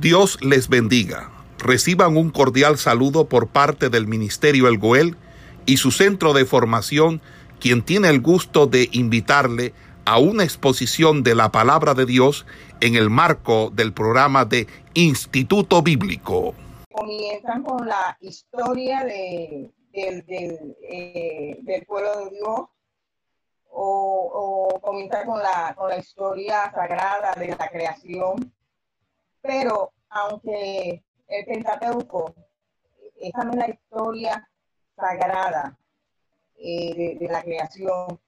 Dios les bendiga. Reciban un cordial saludo por parte del Ministerio El Goel y su centro de formación, quien tiene el gusto de invitarle a una exposición de la palabra de Dios en el marco del programa de Instituto Bíblico. Comienzan con la historia eh, del, pueblo de Dios o, o comienzan con la, con la historia sagrada de la creación pero aunque el Pentateuco es también la historia sagrada eh, de, la creación,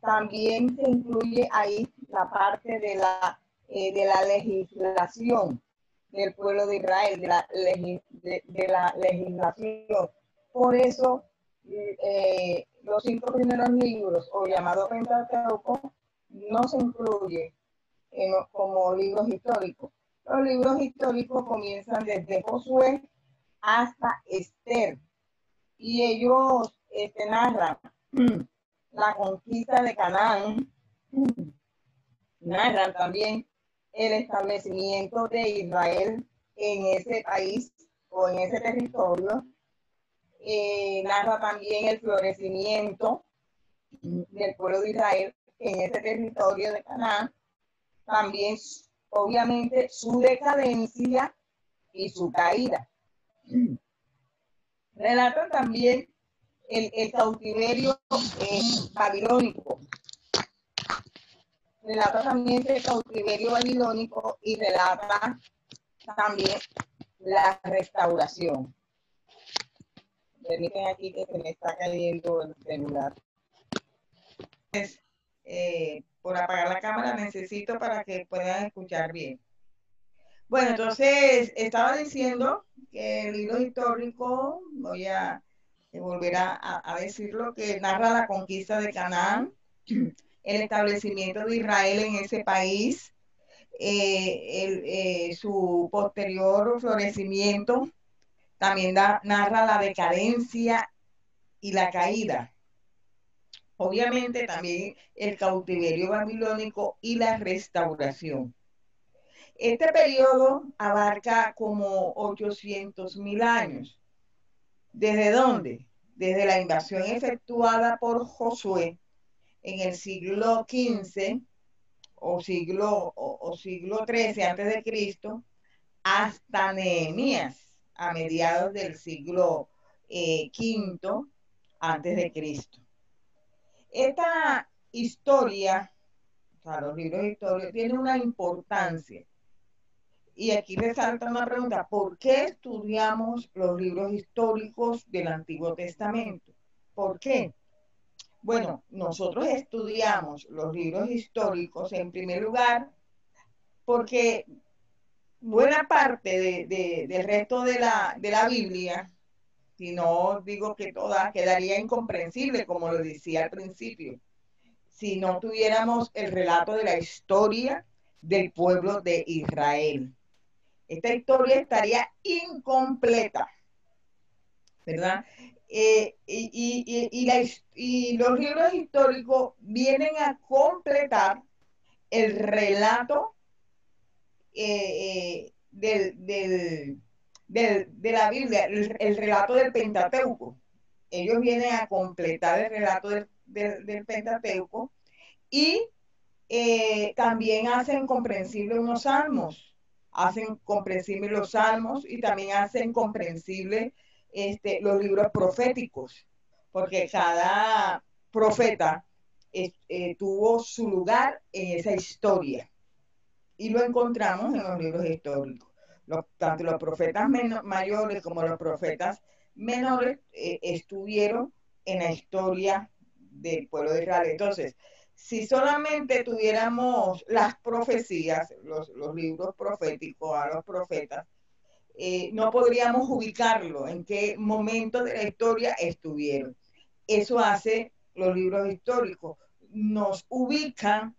también se incluye ahí la parte de la, eh, de la legislación del pueblo de Israel, de la, de, la legislación. Por eso, eh, los cinco primeros libros, o llamado Pentateuco, no se incluye como libros históricos. Los libros históricos comienzan desde Josué hasta Esther y ellos este, narran la conquista de Canaán, narran también el establecimiento de Israel en ese país o en ese territorio, eh, narra también el florecimiento del pueblo de Israel en ese territorio de Canaán, también obviamente su decadencia y su caída. Relata también el, cautiverio eh, babilónico. Relata también el cautiverio babilónico y relata también la restauración. Permiten aquí que se me está cayendo el celular. Eh, por apagar la cámara necesito para que puedan escuchar bien. Bueno, entonces estaba diciendo que el libro histórico, voy a volver a, decirlo, que narra la conquista de Canaán, el establecimiento de Israel en ese país, eh, eh, su posterior florecimiento, también narra la decadencia y la caída obviamente también el cautiverio babilónico y la restauración. Este periodo abarca como 800 mil años. ¿Desde dónde? Desde la invasión efectuada por Josué en el siglo XV o siglo, o, siglo XIII antes de Cristo hasta Nehemías a mediados del siglo V eh, antes de Cristo. Esta historia, o sea, los libros de historia, tiene una importancia. Y aquí resalta una pregunta, ¿por qué estudiamos los libros históricos del Antiguo Testamento? ¿Por qué? Bueno, nosotros estudiamos los libros históricos en primer lugar porque buena parte del resto de la, de la Biblia si no digo que toda, quedaría incomprensible, como lo decía al principio, si no tuviéramos el relato de la historia del pueblo de Israel. Esta historia estaría incompleta, ¿verdad? Eh, y, los libros históricos vienen a completar el relato eh, eh, del, de la Biblia, el, relato del Pentateuco. Ellos vienen a completar el relato del, Pentateuco y eh, también hacen comprensible unos salmos, hacen comprensible los salmos y también hacen comprensible este, los libros proféticos, porque cada profeta eh, tuvo su lugar en esa historia. Y lo encontramos en los libros históricos tanto los profetas mayores como los profetas menores eh, estuvieron en la historia del pueblo de Israel. Entonces, si solamente tuviéramos las profecías, los, libros proféticos a los profetas, eh, no podríamos ubicarlo en qué momento de la historia estuvieron. Eso hace los libros históricos, nos ubican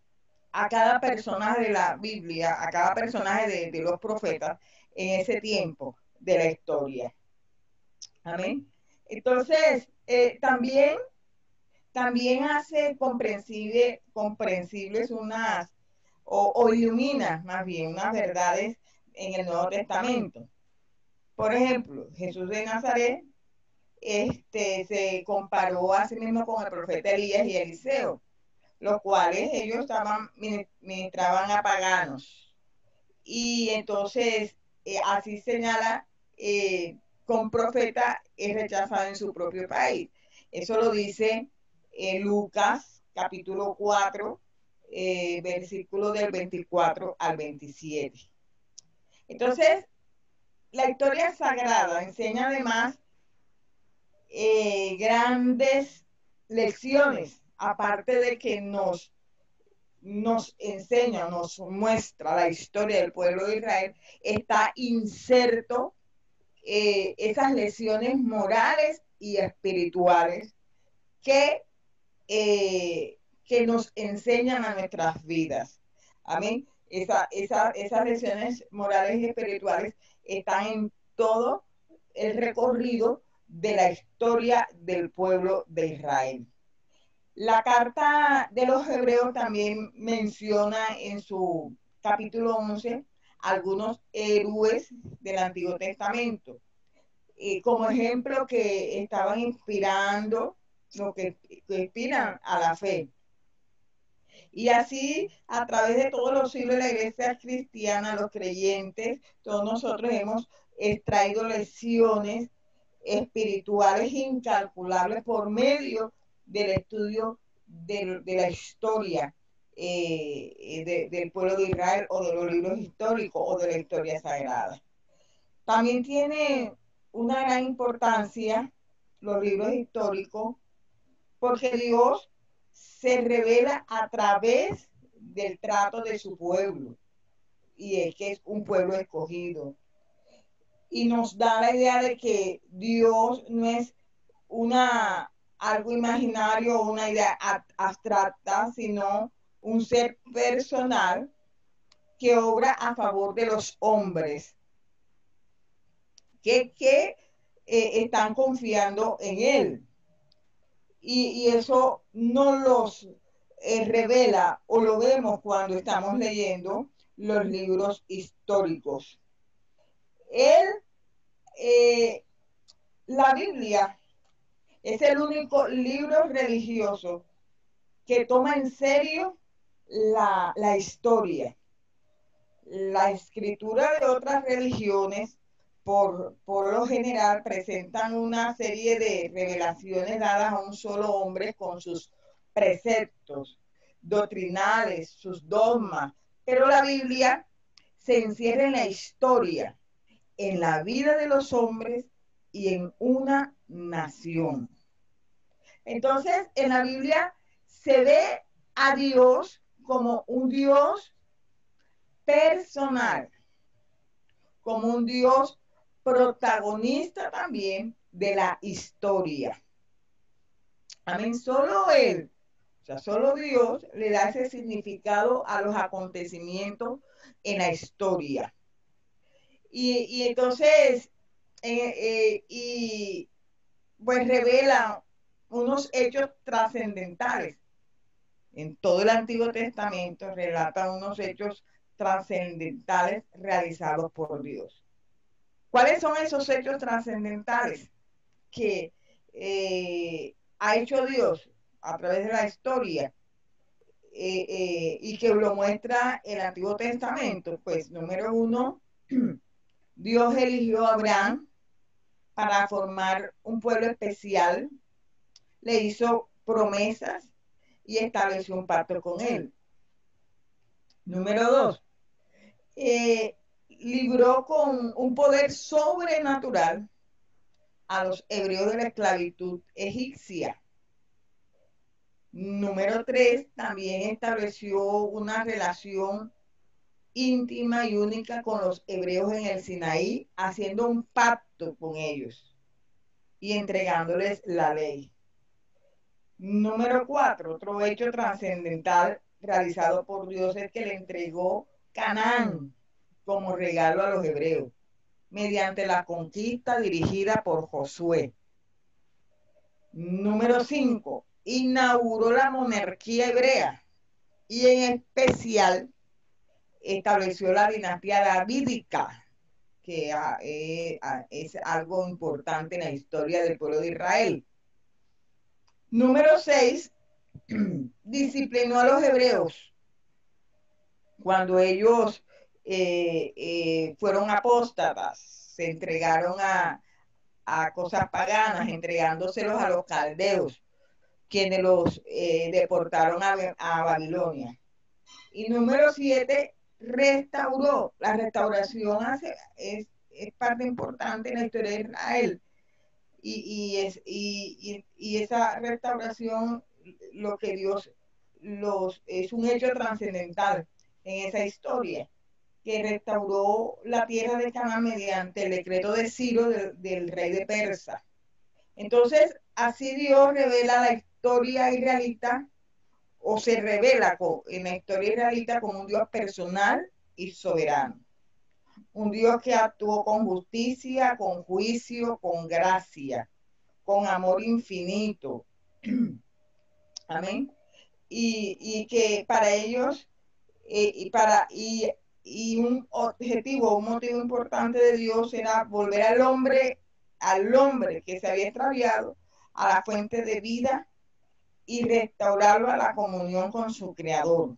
a cada personaje de la Biblia, a cada personaje de los profetas, en ese tiempo de la historia. Amén. Entonces, eh, también, también hace comprensible, comprensibles unas, o, ilumina más bien unas verdades en el Nuevo Testamento. Por ejemplo, Jesús de Nazaret este, se comparó a sí mismo con el profeta Elías y Eliseo, los cuales ellos estaban, ministraban a paganos. Y entonces, eh, así señala, eh, con profeta es rechazado en su propio país. Eso lo dice eh, Lucas capítulo 4, versículo del 24 al 27. Entonces, la historia sagrada enseña además grandes lecciones, aparte de que nos, nos enseña, nos muestra la historia del pueblo de Israel, está inserto eh, esas lecciones morales y espirituales que, eh, que nos enseñan a nuestras vidas. Amén. Esa, esas lecciones morales y espirituales están en todo el recorrido de la historia del pueblo de Israel. La carta de los hebreos también menciona en su capítulo 11 algunos héroes del Antiguo Testamento, y como ejemplo que estaban inspirando, lo que, que inspiran a la fe. Y así, a través de todos los siglos de la iglesia cristiana, los creyentes, todos nosotros hemos extraído lecciones espirituales incalculables por medio del estudio de, la historia eh, del pueblo de Israel o de los libros históricos o de la historia sagrada. También tiene una gran importancia los libros históricos porque Dios se revela a través del trato de su pueblo. Y es que es un pueblo escogido. Y nos da la idea de que Dios no es una algo imaginario o una idea abstracta, sino un ser personal que obra a favor de los hombres, que, que eh, están confiando en Él y, eso no los eh, revela o lo vemos cuando estamos leyendo los libros históricos. Él, eh, la Biblia es el único libro religioso que toma en serio la, la historia. La escritura de otras religiones por, lo general presentan una serie de revelaciones dadas a un solo hombre con sus preceptos doctrinales, sus dogmas, pero la Biblia se encierra en la historia, en la vida de los hombres y en una nación. Entonces, en la Biblia se ve a Dios como un Dios personal, como un Dios protagonista también de la historia. Amén. Solo Él, o sea, solo Dios le da ese significado a los acontecimientos en la historia. Y, entonces, eh, eh, y pues revela unos hechos trascendentales. En todo el Antiguo Testamento relata unos hechos trascendentales realizados por Dios. ¿Cuáles son esos hechos trascendentales que eh, ha hecho Dios a través de la historia eh, eh, y que lo muestra el Antiguo Testamento? Pues número uno, Dios eligió a Abraham para formar un pueblo especial, le hizo promesas y estableció un pacto con él. Número dos, libró con un poder sobrenatural a los hebreos de la esclavitud egipcia. Número tres, también estableció una relación íntima y única con los hebreos en el Sinaí, haciendo un pacto con ellos y entregándoles la ley. Número cuatro, otro hecho trascendental realizado por Dios es que le entregó Canaán como regalo a los hebreos, mediante la conquista dirigida por Josué. Número 5. Inauguró la monarquía hebrea y en especial estableció la dinastía davídica, que ah, eh, ah, es algo importante en la historia del pueblo de Israel. Número 6, disciplinó a los hebreos cuando ellos eh, eh, fueron apóstatas, se entregaron a, cosas paganas, entregándoselos a los caldeos, quienes los eh, deportaron a, Babilonia. Y número siete, restauró. La restauración es, parte importante en la historia de Israel. Y, es, y, esa restauración, lo que Dios los, es un hecho trascendental en esa historia que restauró la tierra de Canaán mediante el decreto de Ciro del rey de Persa. Entonces, así Dios revela la historia israelita o se revela en la historia israelita como un Dios personal y soberano. Un Dios que actuó con justicia, con juicio, con gracia, con amor infinito. Amén. Y, y que para ellos, eh, y para, y y un objetivo, un motivo importante de Dios era volver al hombre, al hombre que se había extraviado, a la fuente de vida y restaurarlo a la comunión con su creador.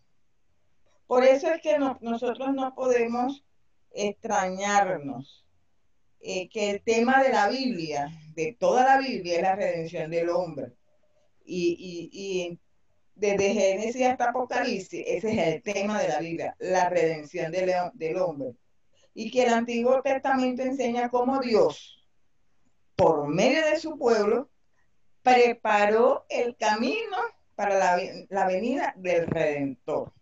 Por eso es que nosotros no podemos extrañarnos eh, que el tema de la Biblia, de toda la Biblia, es la redención del hombre. Y, y, desde Génesis hasta Apocalipsis, ese es el tema de la Biblia, la redención del, del hombre. Y que el Antiguo Testamento enseña cómo Dios, por medio de su pueblo, preparó el camino para la, la venida del Redentor,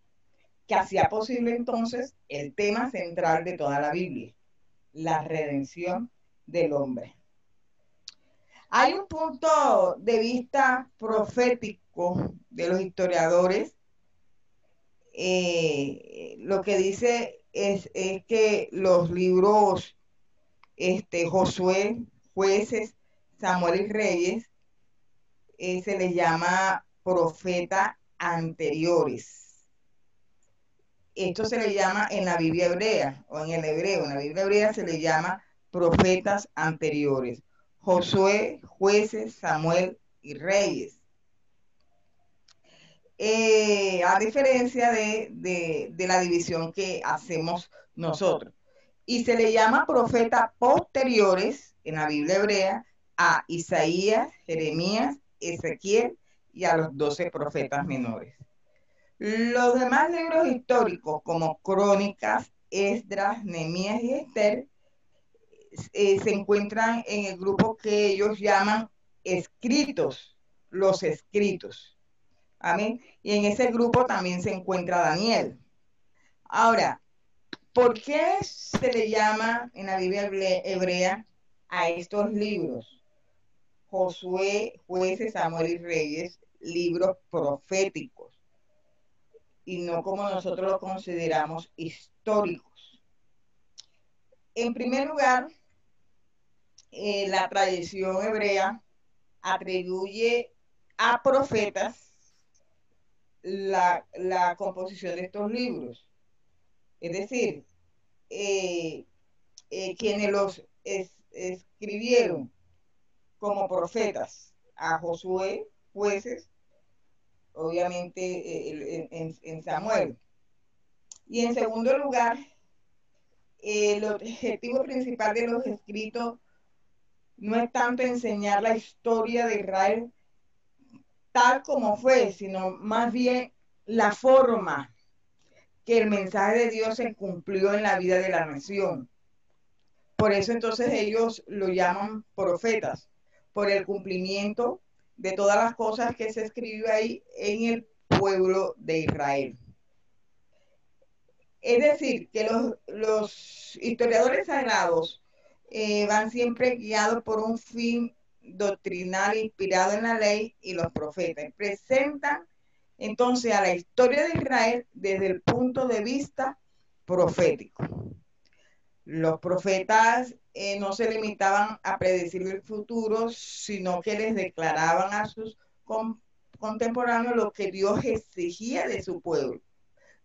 que hacía posible entonces el tema central de toda la Biblia, la redención del hombre. Hay un punto de vista profético de los historiadores, eh, lo que dice es, que los libros este, Josué, jueces, Samuel y Reyes, eh, se les llama profeta anteriores. Esto se le llama en la Biblia hebrea o en el hebreo, en la Biblia hebrea se le llama profetas anteriores. Josué, jueces, Samuel y Reyes. Eh, a diferencia de, la división que hacemos nosotros. Y se le llama profeta posteriores en la Biblia hebrea a Isaías, Jeremías, Ezequiel y a los doce profetas menores. Los demás libros históricos como Crónicas, Esdras, Nehemías y Esther eh, se encuentran en el grupo que ellos llaman escritos, los escritos. Amén. Y en ese grupo también se encuentra Daniel. Ahora, ¿por qué se le llama en la Biblia hebrea a estos libros? Josué, jueces, Samuel y Reyes, libros proféticos, y no como nosotros los consideramos históricos. En primer lugar, eh, la tradición hebrea atribuye a profetas la, composición de estos libros. Es decir, eh, eh, quienes los escribieron como profetas a Josué, jueces, obviamente eh, en, Samuel. Y en segundo lugar, el objetivo principal de los escritos no es tanto enseñar la historia de Israel, tal como fue, sino más bien la forma que el mensaje de Dios se cumplió en la vida de la nación. Por eso entonces ellos lo llaman profetas, por el cumplimiento de todas las cosas que se escribió ahí en el pueblo de Israel. Es decir, que los, historiadores sagrados eh, van siempre guiados por un fin doctrinal inspirado en la ley y los profetas. Presentan entonces a la historia de Israel desde el punto de vista profético. Los profetas eh, no se limitaban a predecir el futuro, sino que les declaraban a sus contemporáneos lo que Dios exigía de su pueblo.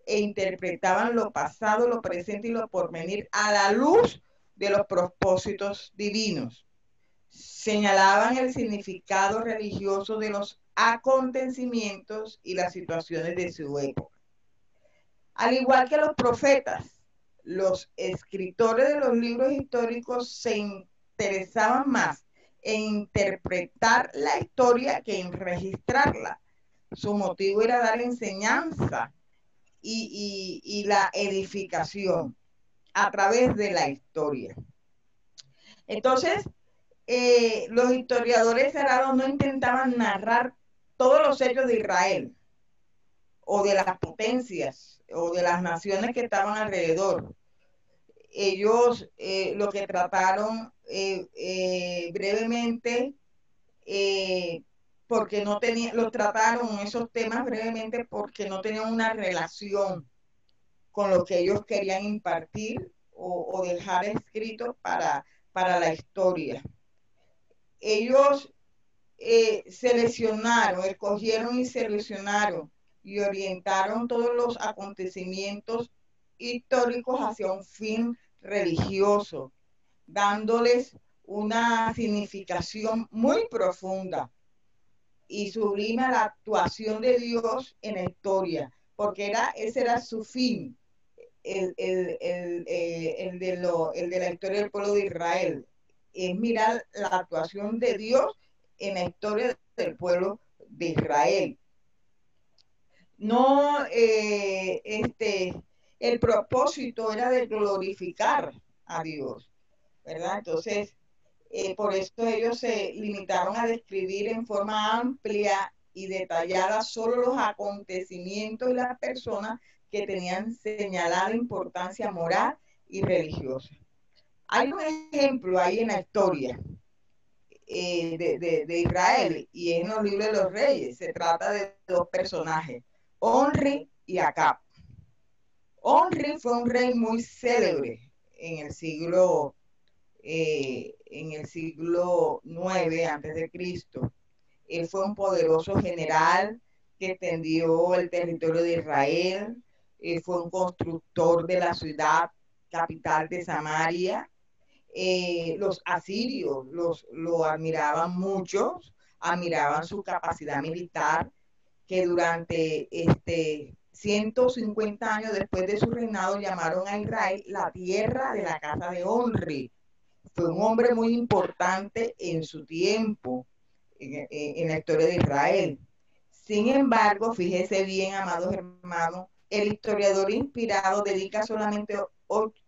e interpretaban lo pasado, lo presente y lo porvenir a la luz de los propósitos divinos. Señalaban el significado religioso de los acontecimientos y las situaciones de su época. Al igual que los profetas, los escritores de los libros históricos se interesaban más en interpretar la historia que en registrarla. Su motivo era dar enseñanza y, la edificación a través de la historia. Entonces, eh, los historiadores cerrados no intentaban narrar todos los hechos de Israel o de las potencias o de las naciones que estaban alrededor. Ellos eh, lo que trataron eh, eh, brevemente, porque no tenían, los trataron esos temas brevemente porque no tenían una relación con lo que ellos querían impartir o, dejar escrito para, para la historia. Ellos seleccionaron, escogieron y seleccionaron y orientaron todos los acontecimientos históricos hacia un fin religioso, dándoles una significación muy profunda y sublime la actuación de Dios en la historia, porque era, ese era su fin, el, el, el, eh, el, de lo, el de la historia del pueblo de Israel, es mirar la actuación de Dios en la historia del pueblo de Israel no, eh, este, el propósito era de glorificar a Dios, ¿verdad? Entonces, eh, por esto ellos se limitaron a describir en forma amplia y detallada solo los acontecimientos y las personas que tenían señalada importancia moral y religiosa. Hay un ejemplo ahí en la historia eh, de, de, Israel y en los libros de los reyes. Se trata de dos personajes. Onri y Acab. Onri fue un rey muy célebre en el siglo eh, en el siglo 9 antes de Cristo. Él fue un poderoso general que extendió el territorio de Israel. Él fue un constructor de la ciudad capital de Samaria. Eh, los asirios los, lo admiraban mucho, admiraban su capacidad militar que durante este 150 años después de su reinado llamaron a Israel la tierra de la casa de Onri. Fue un hombre muy importante en su tiempo, en, la historia de Israel. Sin embargo, fíjese bien, amados hermanos, el historiador inspirado dedica solamente,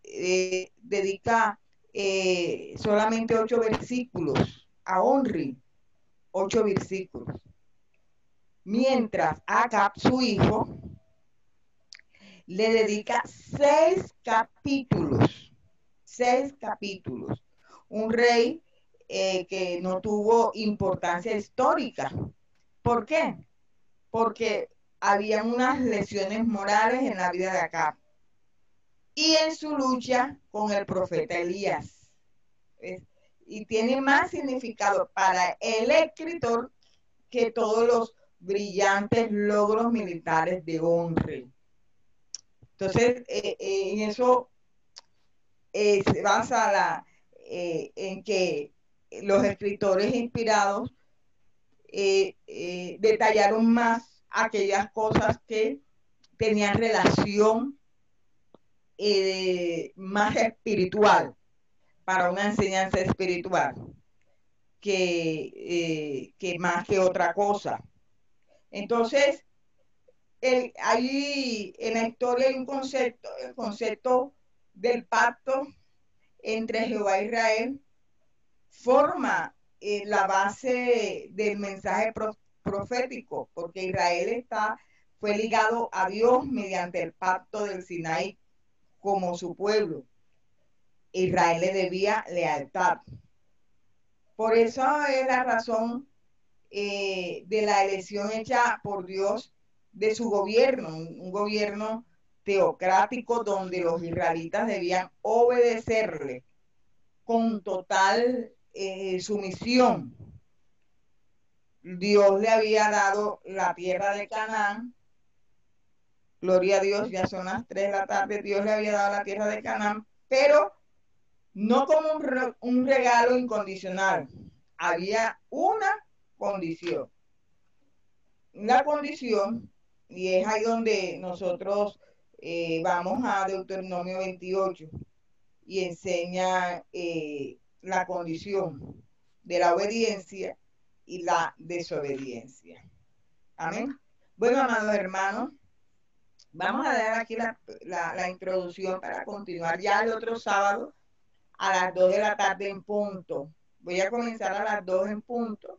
eh, dedica, eh, solamente ocho versículos a Onri, ocho versículos mientras Acab, su hijo, le dedica seis capítulos, seis capítulos. Un rey eh, que no tuvo importancia histórica. ¿Por qué? Porque había unas lesiones morales en la vida de Acab y en su lucha con el profeta Elías. Y tiene más significado para el escritor que todos los brillantes logros militares de Onre. Entonces, eh, eh, en eso eh, se basa en que los escritores inspirados detallaron más aquellas cosas que tenían relación más espiritual, para una enseñanza espiritual, que, que más que otra cosa. Entonces, ahí en la historia hay un concepto, el concepto del pacto entre Jehová e Israel forma eh, la base del mensaje profético, porque Israel está, fue ligado a Dios mediante el pacto del Sinaí como su pueblo. Israel le debía lealtad. Por eso es la razón eh, de la elección hecha por Dios de su gobierno, un, gobierno teocrático donde los israelitas debían obedecerle con total eh, sumisión. Dios le había dado la tierra de Canaán Gloria a Dios, ya son las 3 de la tarde. Dios le había dado la tierra de Canaán, pero no como un, regalo incondicional. Había una condición. La condición, y es ahí donde nosotros eh, vamos a Deuteronomio 28 y enseña eh, la condición de la obediencia y la desobediencia. Amén. Bueno, amados hermanos, vamos a dar aquí la, introducción para continuar ya el otro sábado a las 2 de la tarde en punto. Voy a comenzar a las 2 en punto.